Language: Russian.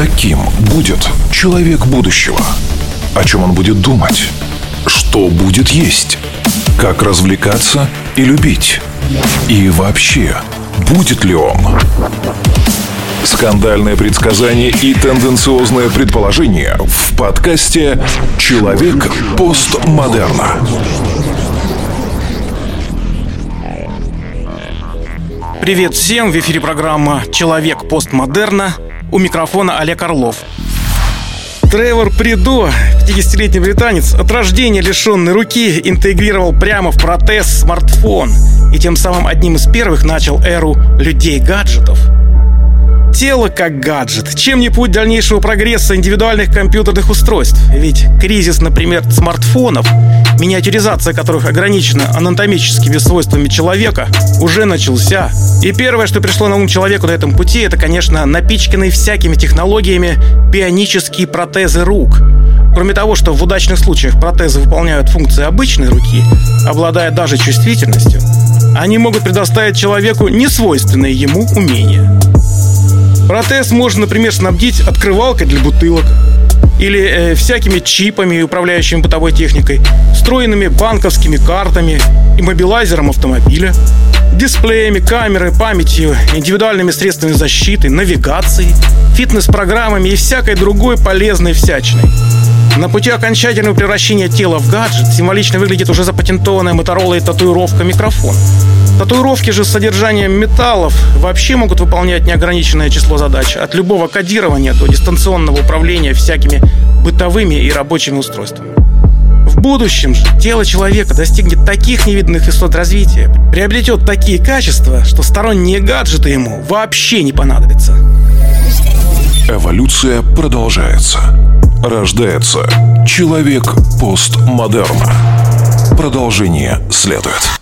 Каким будет человек будущего? О чем он будет думать? Что будет есть? Как развлекаться и любить? И вообще, будет ли он? Скандальное предсказание и тенденциозное предположение в подкасте «Человек постмодерна». Привет всем! В эфире программа «Человек постмодерна». У микрофона Олег Орлов. Тревор Придо, 50-летний британец, от рождения лишенный руки, интегрировал прямо в протез смартфон и тем самым одним из первых начал эру людей-гаджетов – Тело как гаджет. Чем не путь дальнейшего прогресса индивидуальных компьютерных устройств? Ведь кризис, например, смартфонов, миниатюризация которых ограничена анатомическими свойствами человека, уже начался. И первое, что пришло на ум человеку на этом пути, это, конечно, напичканные всякими технологиями бионические протезы рук. Кроме того, что в удачных случаях протезы выполняют функции обычной руки, обладая даже чувствительностью, они могут предоставить человеку несвойственные ему умения. Протез можно, например, снабдить открывалкой для бутылок или э, всякими чипами, управляющими бытовой техникой, встроенными банковскими картами, иммобилайзером автомобиля, дисплеями, камерой, памятью, индивидуальными средствами защиты, навигацией, фитнес-программами и всякой другой полезной всячиной. На пути окончательного превращения тела в гаджет символично выглядит уже запатентованная Моторола и татуировка микрофон – Татуировки же с содержанием металлов вообще могут выполнять неограниченное число задач. От любого кодирования до дистанционного управления всякими бытовыми и рабочими устройствами. В будущем же тело человека достигнет таких невиданных высот развития, приобретет такие качества, что сторонние гаджеты ему вообще не понадобятся. Эволюция продолжается. Рождается человек постмодерна. Продолжение следует.